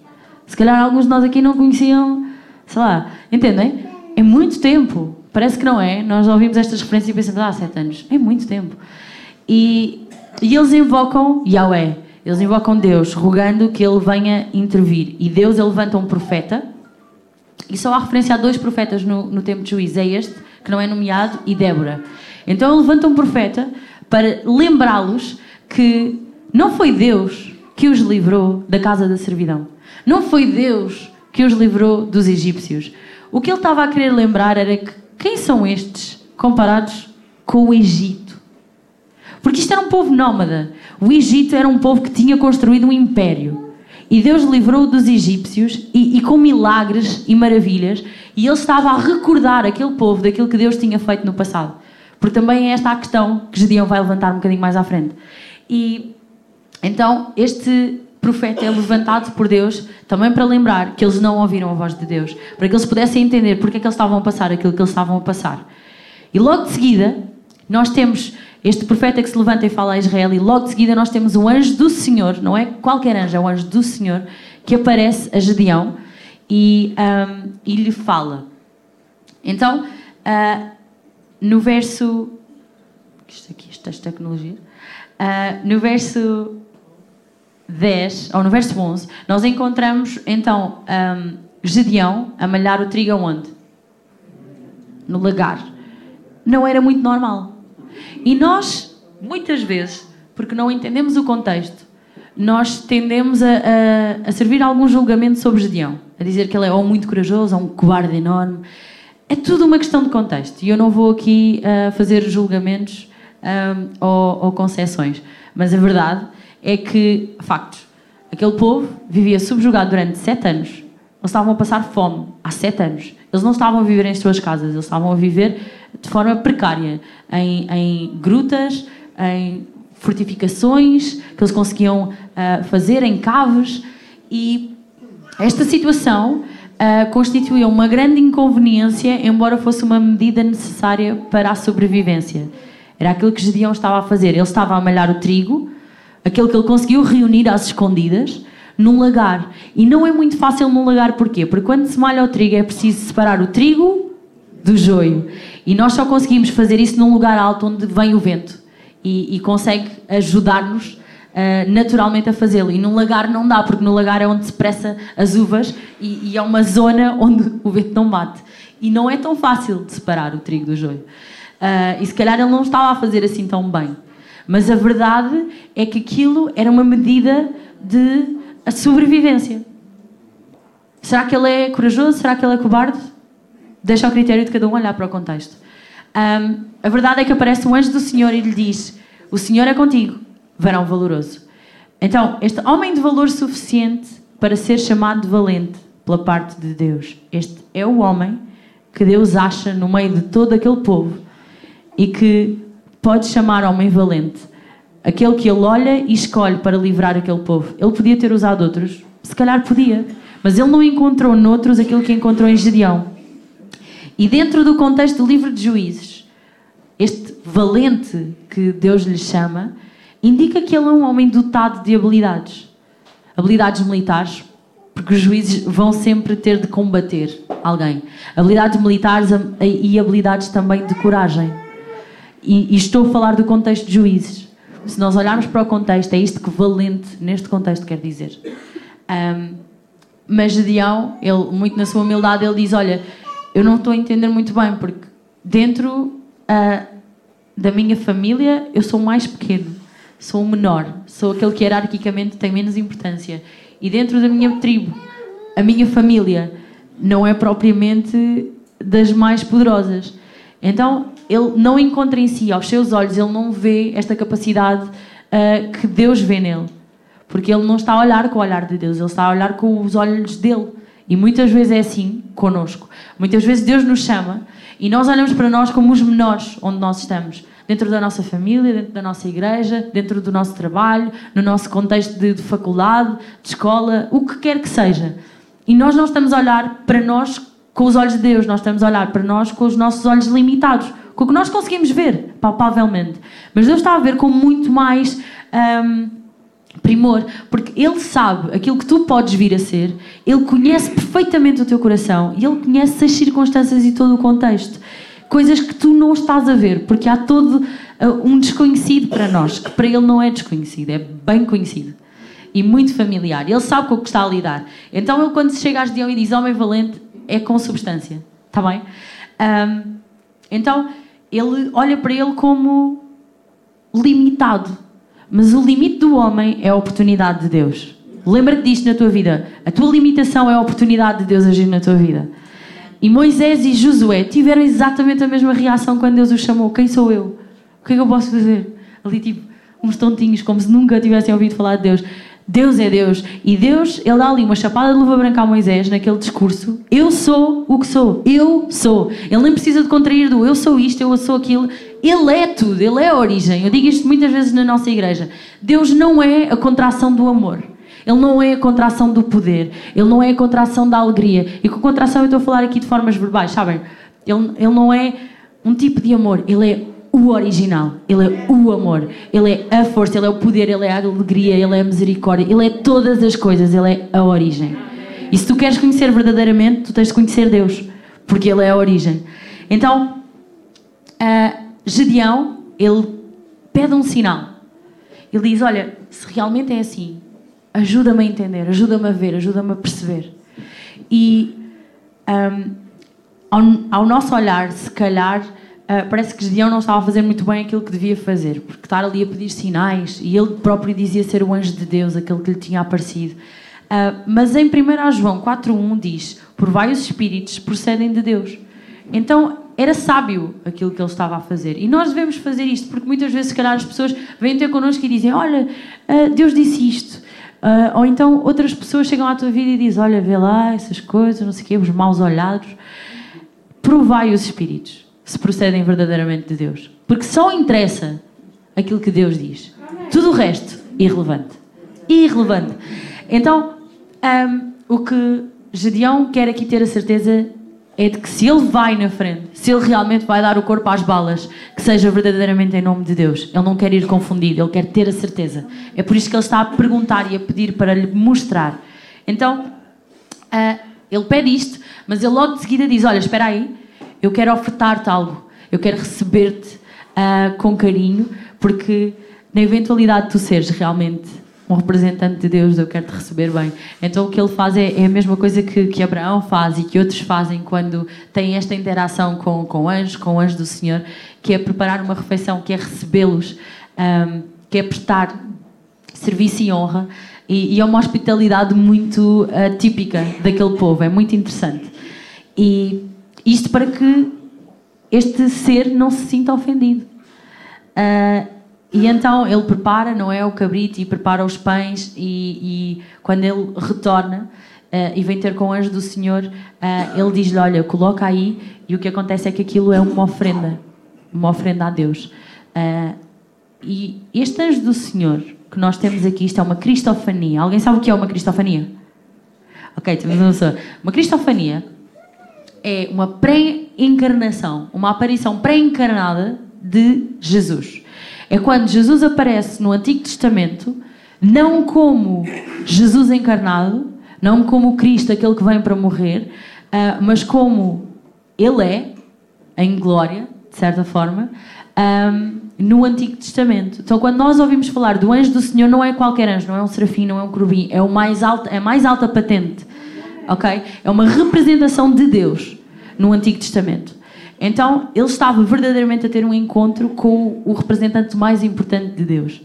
Se calhar alguns de nós aqui não conheciam. Sei lá. Entendem? É muito tempo. Parece que não é. Nós ouvimos estas referências e pensamos, ah, sete anos. É muito tempo. E, e eles invocam Yahweh. Eles invocam Deus, rogando que ele venha intervir. E Deus levanta um profeta. E só há referência a dois profetas no, no tempo de juízo. É este que não é nomeado, e Débora. Então ele levanta um profeta para lembrá-los que não foi Deus que os livrou da casa da servidão. Não foi Deus que os livrou dos egípcios. O que ele estava a querer lembrar era que quem são estes comparados com o Egito? Porque isto era um povo nómada. O Egito era um povo que tinha construído um império. E Deus livrou dos egípcios e, e, com milagres e maravilhas, e ele estava a recordar aquele povo daquilo que Deus tinha feito no passado. Porque também é esta a questão que Gedeão vai levantar um bocadinho mais à frente. E então este profeta é levantado por Deus também para lembrar que eles não ouviram a voz de Deus, para que eles pudessem entender porque é que eles estavam a passar aquilo que eles estavam a passar. E logo de seguida, nós temos este profeta que se levanta e fala a Israel, e logo de seguida nós temos o anjo do Senhor, não é qualquer anjo, é o anjo do Senhor, que aparece a Gedeão e, um, e lhe fala. Então, uh, no verso. Isto aqui, esta tecnologia. Uh, no verso 10, ou no verso 11, nós encontramos então um, Gedeão a malhar o trigo onde? No lagar. Não era muito normal. E nós, muitas vezes, porque não entendemos o contexto, nós tendemos a, a, a servir algum julgamento sobre Gedeão, a dizer que ele é ou muito corajoso ou um cobarde enorme. É tudo uma questão de contexto e eu não vou aqui uh, fazer julgamentos um, ou, ou concessões, mas a verdade é que, factos, aquele povo vivia subjugado durante sete anos. Eles estavam a passar fome há sete anos. Eles não estavam a viver em suas casas, eles estavam a viver de forma precária, em, em grutas, em fortificações que eles conseguiam uh, fazer, em caves. E esta situação uh, constituía uma grande inconveniência, embora fosse uma medida necessária para a sobrevivência. Era aquilo que Gedeão estava a fazer. Ele estava a malhar o trigo, aquele que ele conseguiu reunir às escondidas, num lagar. E não é muito fácil num lagar, porquê? Porque quando se malha o trigo é preciso separar o trigo do joio. E nós só conseguimos fazer isso num lugar alto onde vem o vento e, e consegue ajudar-nos uh, naturalmente a fazê-lo. E num lagar não dá, porque no lagar é onde se pressa as uvas e, e, é uma zona onde o vento não bate. E não é tão fácil de separar o trigo do joio. Uh, e se calhar ele não estava a fazer assim tão bem. Mas a verdade é que aquilo era uma medida de sobrevivência. Será que ele é corajoso? Será que ele é cobarde? deixa ao critério de cada um olhar para o contexto. Um, a verdade é que aparece um anjo do Senhor e lhe diz: O Senhor é contigo, varão valoroso. Então, este homem de valor suficiente para ser chamado de valente pela parte de Deus. Este é o homem que Deus acha no meio de todo aquele povo e que pode chamar homem valente. Aquele que ele olha e escolhe para livrar aquele povo. Ele podia ter usado outros, se calhar podia, mas ele não encontrou noutros aquilo que encontrou em Gedeão. E dentro do contexto do livro de Juízes, este valente que Deus lhe chama, indica que ele é um homem dotado de habilidades. Habilidades militares, porque os juízes vão sempre ter de combater alguém. Habilidades militares e habilidades também de coragem. E, e, estou a falar do contexto de juízes. Se nós olharmos para o contexto, é isto que valente neste contexto quer dizer. Um, mas Gedeão, ele, muito na sua humildade, ele diz: Olha, eu não estou a entender muito bem, porque dentro uh, da minha família eu sou mais pequeno, sou o menor, sou aquele que hierarquicamente tem menos importância. E dentro da minha tribo, a minha família não é propriamente das mais poderosas. Então, ele não encontra em si, aos seus olhos, ele não vê esta capacidade uh, que Deus vê nele. Porque ele não está a olhar com o olhar de Deus, ele está a olhar com os olhos dele. E muitas vezes é assim conosco. Muitas vezes Deus nos chama e nós olhamos para nós como os menores onde nós estamos. Dentro da nossa família, dentro da nossa igreja, dentro do nosso trabalho, no nosso contexto de, de faculdade, de escola, o que quer que seja. E nós não estamos a olhar para nós com os olhos de Deus, nós estamos a olhar para nós com os nossos olhos limitados, com o que nós conseguimos ver, palpavelmente. Mas Deus está a ver com muito mais um, primor, porque Ele sabe aquilo que tu podes vir a ser, Ele conhece perfeitamente o teu coração e Ele conhece as circunstâncias e todo o contexto. Coisas que tu não estás a ver, porque há todo uh, um desconhecido para nós, que para Ele não é desconhecido, é bem conhecido e muito familiar. Ele sabe com o que está a lidar. Então, ele, quando chega a Gideão e diz homem valente, é com substância. Está bem? Um, então, ele olha para ele como limitado. Mas o limite do homem é a oportunidade de Deus. Lembra-te disto na tua vida. A tua limitação é a oportunidade de Deus agir na tua vida. E Moisés e Josué tiveram exatamente a mesma reação quando Deus os chamou. Quem sou eu? O que é que eu posso fazer? Ali, tipo, uns tontinhos, como se nunca tivessem ouvido falar de Deus. Deus é Deus. E Deus, ele dá ali uma chapada de luva branca a Moisés naquele discurso. Eu sou o que sou. Eu sou. Ele nem precisa de contrair do eu sou isto, eu sou aquilo. Ele é tudo, ele é a origem. Eu digo isto muitas vezes na nossa igreja. Deus não é a contração do amor. Ele não é a contração do poder. Ele não é a contração da alegria. E com contração eu estou a falar aqui de formas verbais, sabem? Ele, ele não é um tipo de amor. Ele é o original, Ele é o amor, Ele é a força, Ele é o poder, Ele é a alegria, Ele é a misericórdia, Ele é todas as coisas, Ele é a origem. E se tu queres conhecer verdadeiramente, tu tens de conhecer Deus, porque Ele é a origem. Então, uh, Gedeão, ele pede um sinal. Ele diz: Olha, se realmente é assim, ajuda-me a entender, ajuda-me a ver, ajuda-me a perceber. E um, ao, ao nosso olhar, se calhar Uh, parece que Gideão não estava a fazer muito bem aquilo que devia fazer, porque estar ali a pedir sinais, e ele próprio dizia ser o anjo de Deus, aquele que lhe tinha aparecido. Uh, mas em 1 João 4.1 diz, por vários espíritos procedem de Deus. Então era sábio aquilo que ele estava a fazer. E nós devemos fazer isto, porque muitas vezes, se calhar, as pessoas vêm ter connosco e dizem: Olha, uh, Deus disse isto. Ou então outras pessoas chegam à tua vida e dizem: Olha, vê lá essas coisas, não sei o quê, os maus olhados. Provai os espíritos se procedem verdadeiramente de Deus. Porque só interessa aquilo que Deus diz. Tudo o resto, irrelevante. Irrelevante. Então, um, o que Gedeão quer aqui ter a certeza é de que se ele vai na frente, se ele realmente vai dar o corpo às balas, que seja verdadeiramente em nome de Deus. Ele não quer ir confundido, ele quer ter a certeza. É por isso que ele está a perguntar e a pedir para lhe mostrar. Então, uh, ele pede isto, mas ele logo de seguida diz: Olha, espera aí, eu quero ofertar-te algo, eu quero receber-te uh, com carinho, porque na eventualidade de tu seres realmente um representante de Deus, eu quero te receber bem. Então o que ele faz é, é, a mesma coisa que, que Abraão faz e que outros fazem quando têm esta interação com, com anjos, com anjos do Senhor, que é preparar uma refeição, que é recebê-los, um, que é prestar serviço e honra. E, e é uma hospitalidade muito uh, típica daquele povo, é muito interessante. E isto para que este ser não se sinta ofendido. Uh, e então ele prepara, não é? O cabrito e prepara os pães, e, e quando ele retorna uh, e vem ter com o anjo do Senhor, uh, ele diz-lhe: Olha, coloca aí, e o que acontece é que aquilo é uma ofrenda, uma ofrenda a Deus. e este anjo do Senhor que nós temos aqui, isto é uma cristofania. Alguém sabe o que é uma cristofania? Ok, temos uma pessoa. Uma cristofania é uma pré-encarnação, uma aparição pré-encarnada de Jesus. É quando Jesus aparece no Antigo Testamento, não como Jesus encarnado, não como Cristo, aquele que vem para morrer, uh, mas como Ele é, em glória, de certa forma, um, no Antigo Testamento. Então, quando nós ouvimos falar do anjo do Senhor, não é qualquer anjo, não é um serafim, não é um querubim, é o mais alto, é a mais alta patente, ok? É uma representação de Deus no Antigo Testamento. Então, ele estava verdadeiramente a ter um encontro com o representante mais importante de Deus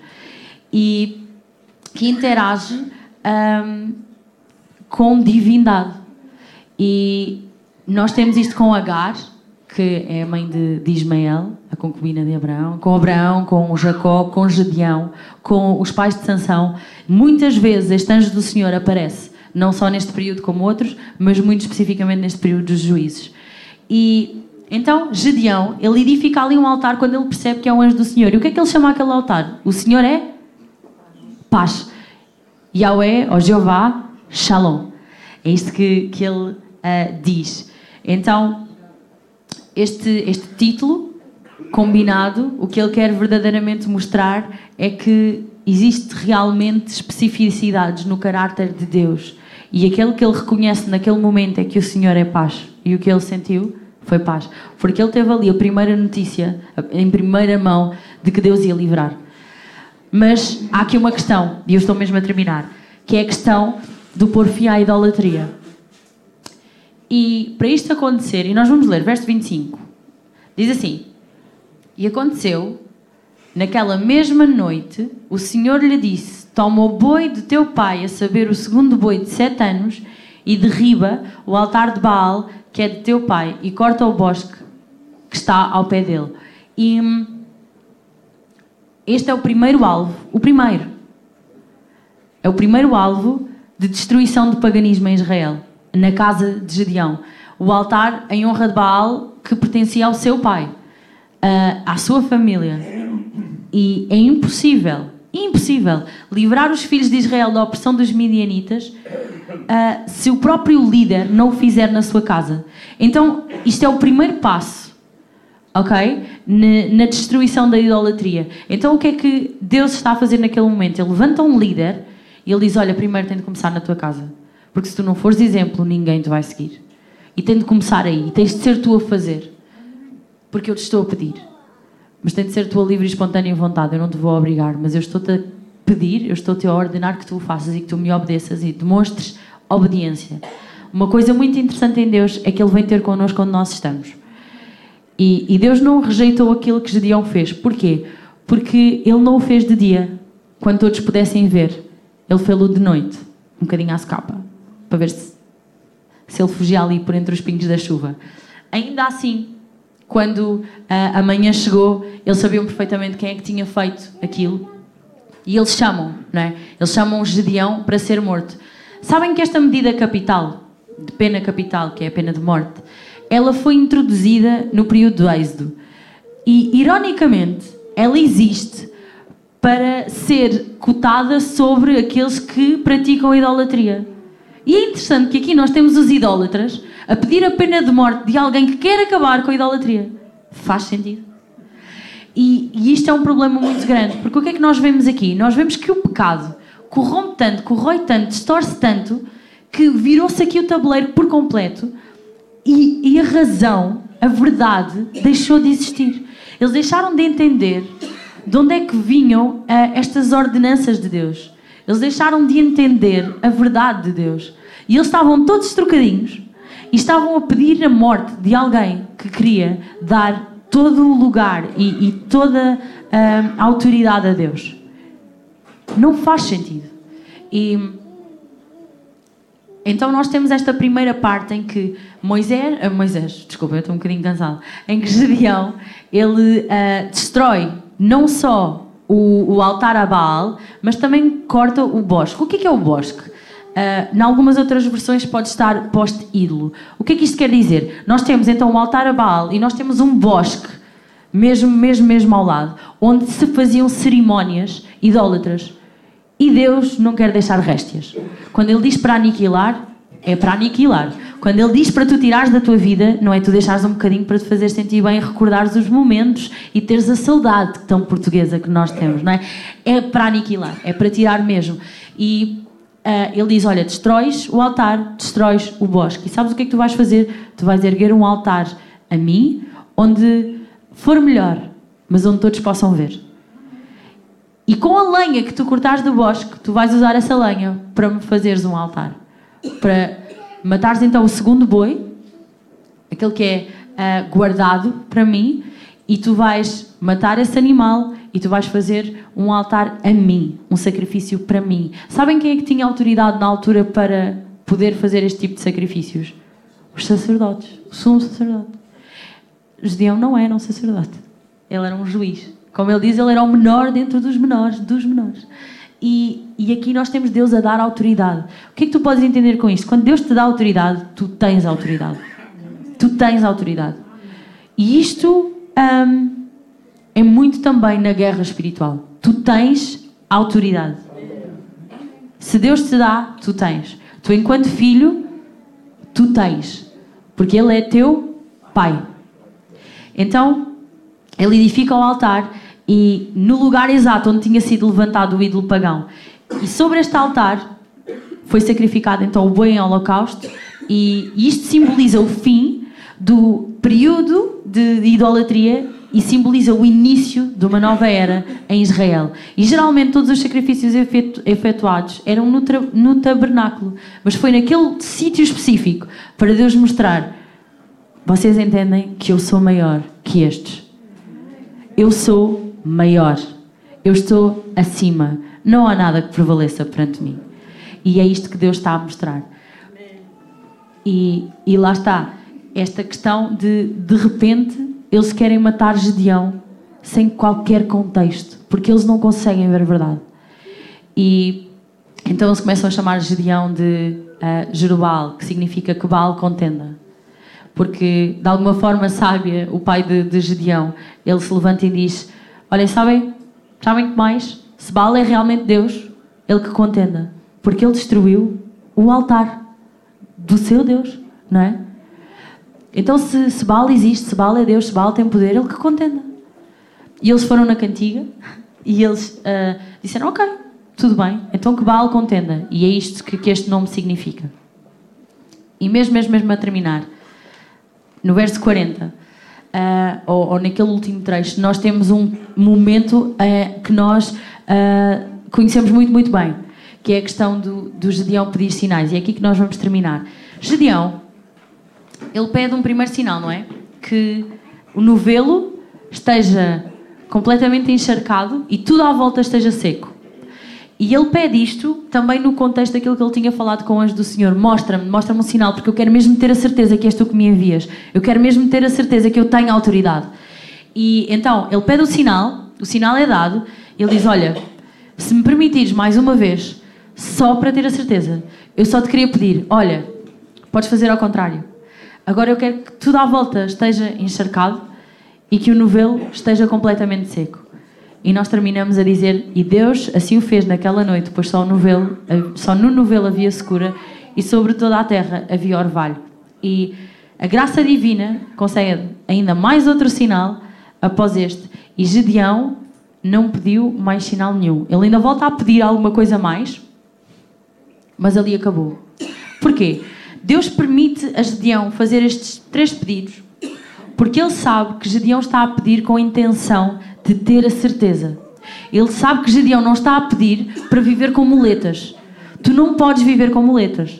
e que interage um, com divindade. E nós temos isto com Agar, que é a mãe de, de, Ismael, a concubina de Abraão, com Abraão, com Jacó, com Gedeão, com os pais de Sansão. Muitas vezes este anjo do Senhor aparece, não só neste período como outros, mas muito especificamente neste período dos juízes. E então, Gedeão, ele edifica ali um altar quando ele percebe que é um anjo do Senhor. E o que é que ele chama aquele altar? O Senhor é paz. Yahweh, ou Jeová, Shalom. É isto que, que ele uh, diz. Então, este, este título combinado, o que ele quer verdadeiramente mostrar é que existe realmente especificidades no caráter de Deus. E aquele que ele reconhece naquele momento é que o Senhor é paz. E o que ele sentiu foi paz. Porque ele teve ali a primeira notícia, em primeira mão, de que Deus ia livrar. Mas há aqui uma questão, e eu estou mesmo a terminar, que é a questão do pôr fim à idolatria. E para isto acontecer, e nós vamos ler verso 25, diz assim: E aconteceu, naquela mesma noite, o Senhor lhe disse: Toma o boi do teu pai, a saber, o segundo boi de sete anos, e derriba o altar de Baal, que é de teu pai, e corta o bosque que está ao pé dele. E hum, este é o primeiro alvo, o primeiro. É o primeiro alvo de destruição do paganismo em Israel na casa de Gedeão. O altar em honra de Baal que pertencia ao seu pai, à sua família. E é impossível, impossível, livrar os filhos de Israel da opressão dos midianitas se o próprio líder não o fizer na sua casa. Então, isto é o primeiro passo, ok? Na destruição da idolatria. Então, o que é que Deus está a fazer naquele momento? Ele levanta um líder e ele diz: Olha, primeiro tem de começar na tua casa. Porque se tu não fores exemplo, ninguém te vai seguir. E tem de começar aí. Tens de ser tu a fazer. Porque eu te estou a pedir. Mas tem de ser tua livre e espontânea vontade. Eu não te vou obrigar. Mas eu estou-te a pedir, eu estou-te a ordenar que tu o faças e que tu me obedeças e demonstres obediência. Uma coisa muito interessante em Deus é que Ele vem ter connosco onde nós estamos. E, e Deus não rejeitou aquilo que Gedeão fez. Porquê? Porque Ele não o fez de dia, quando todos pudessem ver. Ele fez-o de noite, um bocadinho à escapa para ver se, se ele fugia ali por entre os pingos da chuva. Ainda assim, quando a, a manhã chegou, eles sabiam perfeitamente quem é que tinha feito aquilo. E eles chamam, não é? Eles chamam Gedeão para ser morto. Sabem que esta medida capital, de pena capital, que é a pena de morte, ela foi introduzida no período do Êxodo. E, ironicamente, ela existe para ser cotada sobre aqueles que praticam idolatria. E é interessante que aqui nós temos os idólatras a pedir a pena de morte de alguém que quer acabar com a idolatria. Faz sentido. E, e isto é um problema muito grande, porque o que é que nós vemos aqui? Nós vemos que o pecado corrompe tanto, corrói tanto, distorce tanto, que virou-se aqui o tabuleiro por completo e, e a razão, a verdade, deixou de existir. Eles deixaram de entender de onde é que vinham uh, estas ordenanças de Deus. Eles deixaram de entender a verdade de Deus. E eles estavam todos trocadinhos e estavam a pedir a morte de alguém que queria dar todo o lugar e, e toda a autoridade a Deus. Não faz sentido. E então nós temos esta primeira parte em que Moisés, uh, Moisés, desculpa, eu estou um bocadinho cansado, em que Gedeão ele uh, destrói não só o, o, altar a Baal, mas também corta o bosque. O que é, que é o bosque? Uh, em algumas outras versões pode estar poste-ídolo. O que é que isto quer dizer? Nós temos então um altar a Baal e nós temos um bosque, mesmo, mesmo, mesmo ao lado, onde se faziam cerimónias idólatras. E Deus não quer deixar réstias. Quando Ele diz para aniquilar, é para aniquilar. Quando ele diz para tu tirares da tua vida, não é tu deixares um bocadinho para te fazer sentir bem, recordares os momentos e teres a saudade tão portuguesa que nós temos, não é? É para aniquilar, é para tirar mesmo. E uh, ele diz: Olha, destróis o altar, destróis o bosque. E sabes o que é que tu vais fazer? Tu vais erguer um altar a mim, onde for melhor, mas onde todos possam ver. E com a lenha que tu cortares do bosque, tu vais usar essa lenha para me fazeres um altar. Para matares então o segundo boi, aquele que é uh, guardado para mim, e tu vais matar esse animal e tu vais fazer um altar a mim, um sacrifício para mim. Sabem quem é que tinha autoridade na altura para poder fazer este tipo de sacrifícios? Os sacerdotes, o sumo sacerdote. Gedeão não era um sacerdote, ele era um juiz. Como ele diz, ele era o menor dentro dos menores, dos menores. E, e aqui nós temos Deus a dar autoridade. O que é que tu podes entender com isto? Quando Deus te dá autoridade, tu tens autoridade. Tu tens autoridade. E isto hum, é muito também na guerra espiritual. Tu tens autoridade. Se Deus te dá, tu tens. Tu, enquanto filho, tu tens. Porque Ele é teu pai. Então, ele edifica o altar e no lugar exato onde tinha sido levantado o ídolo pagão. E sobre este altar foi sacrificado então o boi em holocausto e isto simboliza o fim do período de idolatria e simboliza o início de uma nova era em Israel. E geralmente todos os sacrifícios efetuados eram no, no tabernáculo, mas foi naquele sítio específico para Deus mostrar: vocês entendem que eu sou maior que estes. Eu sou maior. Eu estou acima. Não há nada que prevaleça perante mim. E é isto que Deus está a mostrar. E, e lá está. Esta questão de, de repente, eles querem matar Gedeão sem qualquer contexto, porque eles não conseguem ver a verdade. E então eles começam a chamar Gedeão de uh, Jerubal, que significa que Baal contenda. Porque, de alguma forma sábia, o pai de, de Gedeão, ele se levanta e diz: Olhem, sabem? Sabem que mais? Se Baal é realmente Deus, ele que contenda. Porque ele destruiu o altar do seu Deus, não é? Então, se, se Baal existe, se Baal é Deus, se Baal tem poder, ele que contenda. E eles foram na cantiga e eles uh, disseram: Ok, tudo bem, então que Baal contenda. E é isto que, que este nome significa. E mesmo, mesmo, mesmo a terminar, no verso 40 uh, ou, ou, naquele último trecho, nós temos um momento uh, que nós conhecemos muito, muito bem, que é a questão do, do Gedeão pedir sinais. E é aqui que nós vamos terminar. Gedeão, ele pede um primeiro sinal, não é? Que o novelo esteja completamente encharcado e tudo à volta esteja seco. E ele pede isto também no contexto daquilo que ele tinha falado com o anjo do Senhor. Mostra-me, mostra-me um sinal, porque eu quero mesmo ter a certeza que és tu que me envias. Eu quero mesmo ter a certeza que eu tenho autoridade. E então, ele pede o sinal, o sinal é dado, ele diz: Olha, se me permitires mais uma vez, só para ter a certeza, eu só te queria pedir: Olha, podes fazer ao contrário. Agora eu quero que tudo à volta esteja encharcado e que o novelo esteja completamente seco. E nós terminamos a dizer: E Deus assim o fez naquela noite, pois só, novelo, só no novelo havia secura e sobre toda a terra havia orvalho. E a graça divina concede ainda mais outro sinal após este. E Gedeão não pediu mais sinal nenhum. Ele ainda volta a pedir alguma coisa mais, mas ali acabou. Porquê? Deus permite a Gedeão fazer estes três pedidos porque ele sabe que Gedeão está a pedir com a intenção de ter a certeza. Ele sabe que Gedeão não está a pedir para viver com muletas. Tu não podes viver com muletas.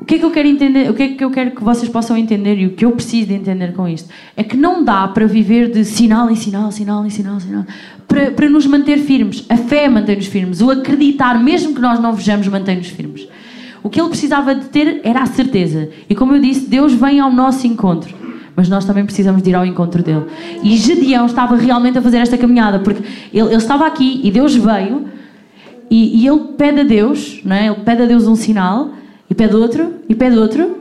O que é que eu quero entender? O que é que eu quero que vocês possam entender e o que eu preciso de entender com isto é que não dá para viver de sinal em sinal, sinal em sinal, sinal, para, para nos manter firmes. A fé mantém-nos firmes. O acreditar, mesmo que nós não vejamos, mantém-nos firmes. O que ele precisava de ter era a certeza. E como eu disse, Deus vem ao nosso encontro mas nós também precisamos de ir ao encontro dele. E Gedeão estava realmente a fazer esta caminhada, porque ele, ele estava aqui e Deus veio e, e, ele pede a Deus, não é? ele pede a Deus um sinal, e pede outro, e pede outro,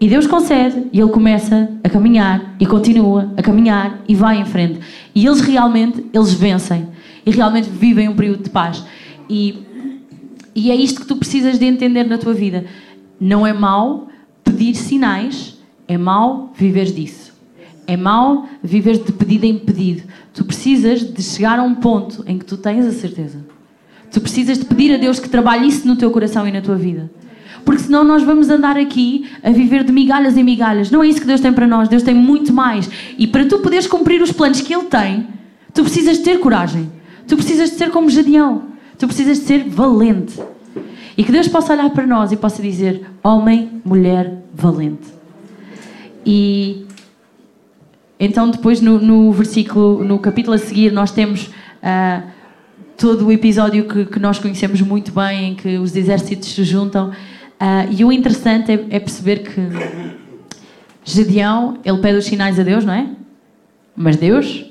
e Deus concede, e ele começa a caminhar, e continua a caminhar, e vai em frente. E eles realmente, eles vencem, e realmente vivem um período de paz. E E é isto que tu precisas de entender na tua vida. Não é mau pedir sinais, é mau viver disso. É mau viver de pedido em pedido. Tu precisas de chegar a um ponto em que tu tens a certeza. Tu precisas de pedir a Deus que trabalhe isso no teu coração e na tua vida. Porque senão nós vamos andar aqui a viver de migalhas em migalhas. Não é isso que Deus tem para nós. Deus tem muito mais. E para tu poderes cumprir os planos que Ele tem, tu precisas de ter coragem. Tu precisas de ser como Jadião. Tu precisas de ser valente. E que Deus possa olhar para nós e possa dizer: homem, mulher, valente. E então, depois no, no versículo, no capítulo a seguir, nós temos uh, todo o episódio que, que, nós conhecemos muito bem, em que os exércitos se juntam. Uh, e o interessante é, é, perceber que Gedeão, ele pede os sinais a Deus, não é? Mas Deus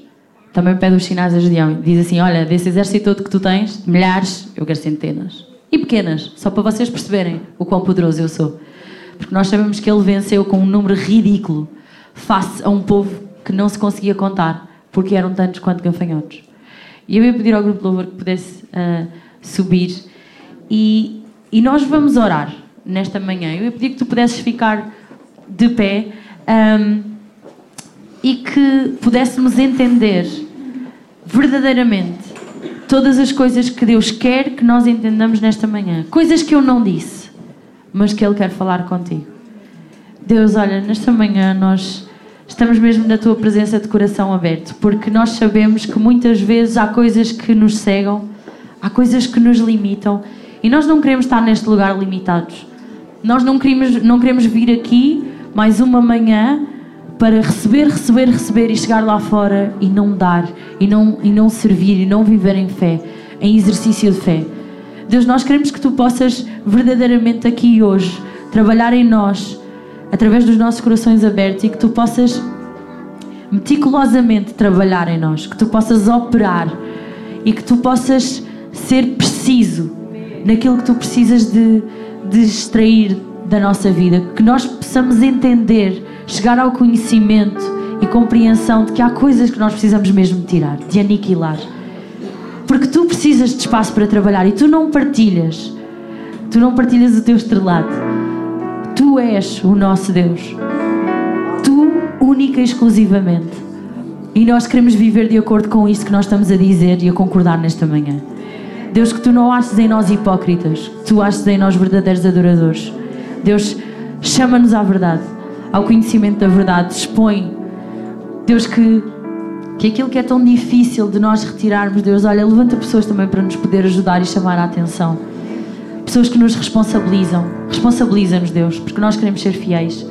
também pede os sinais a Gedeão. Diz assim: Olha, desse exército todo que tu tens, milhares, eu quero centenas. E pequenas, só para vocês perceberem o quão poderoso eu sou. Porque nós sabemos que ele venceu com um número ridículo face a um povo que não se conseguia contar, porque eram tantos quanto gafanhotos. E eu ia pedir ao grupo de louvor que pudesse uh, subir e, e nós vamos orar nesta manhã. Eu ia pedir que tu pudesses ficar de pé um, e que pudéssemos entender verdadeiramente todas as coisas que Deus quer que nós entendamos nesta manhã. Coisas que eu não disse, mas que Ele quer falar contigo. Deus, olha, nesta manhã nós estamos mesmo na tua presença de coração aberto, porque nós sabemos que muitas vezes há coisas que nos cegam, há coisas que nos limitam e nós não queremos estar neste lugar limitados. Nós não queremos, não queremos vir aqui mais uma manhã para receber, receber, receber e chegar lá fora e não dar, e não, e não servir, e não viver em fé, em exercício de fé. Deus, nós queremos que tu possas verdadeiramente aqui hoje trabalhar em nós através dos nossos corações abertos e que tu possas meticulosamente trabalhar em nós, que tu possas operar e que tu possas ser preciso naquilo que tu precisas de, de extrair da nossa vida, que nós possamos entender, chegar ao conhecimento e compreensão de que há coisas que nós precisamos mesmo tirar, de aniquilar. Porque tu precisas de espaço para trabalhar e tu não partilhas. Tu não partilhas o teu estrelado Tu és o nosso Deus. Tu, única e exclusivamente. E nós queremos viver de acordo com isso que nós estamos a dizer e a concordar nesta manhã. Deus, que tu não aches em nós hipócritas, que tu aches em nós verdadeiros adoradores. Deus, chama-nos à verdade, ao conhecimento da verdade, expõe. Deus, que, que aquilo que é tão difícil de nós retirarmos, Deus, olha, levanta pessoas também para nos poder ajudar e chamar a atenção pessoas que nos responsabilizam. Responsabiliza-nos, Deus, porque nós queremos ser fiéis.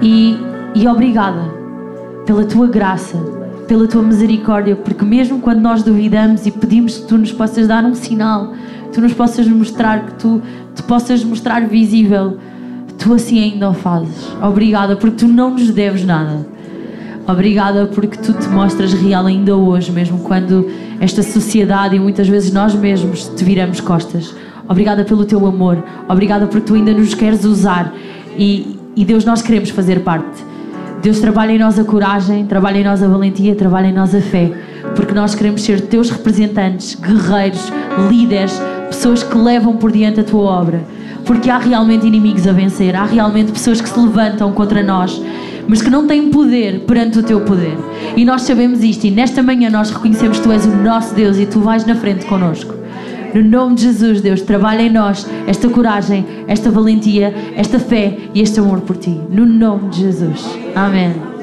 E, e obrigada pela tua graça, pela tua misericórdia, porque mesmo quando nós duvidamos e pedimos que tu nos possas dar um sinal, tu nos possas mostrar, que tu te possas mostrar visível, tu assim ainda o fazes. Obrigada, porque tu não nos deves nada. Obrigada porque tu te mostras real ainda hoje, mesmo quando esta sociedade e muitas vezes nós mesmos te viramos costas. Obrigada pelo teu amor. Obrigada porque tu ainda nos queres usar. E, e Deus, nós queremos fazer parte. Deus, trabalha em nós a coragem, trabalha em nós a valentia, trabalha em nós a fé. Porque nós queremos ser teus representantes, guerreiros, líderes, pessoas que levam por diante a tua obra. Porque há realmente inimigos a vencer, há realmente pessoas que se levantam contra nós, mas que não têm poder perante o teu poder. E nós sabemos isto, e nesta manhã nós reconhecemos que tu és o nosso Deus e tu vais na frente connosco. No nome de Jesus, Deus, trabalha em nós esta coragem, esta valentia, esta fé e este amor por ti. No nome de Jesus. Amém.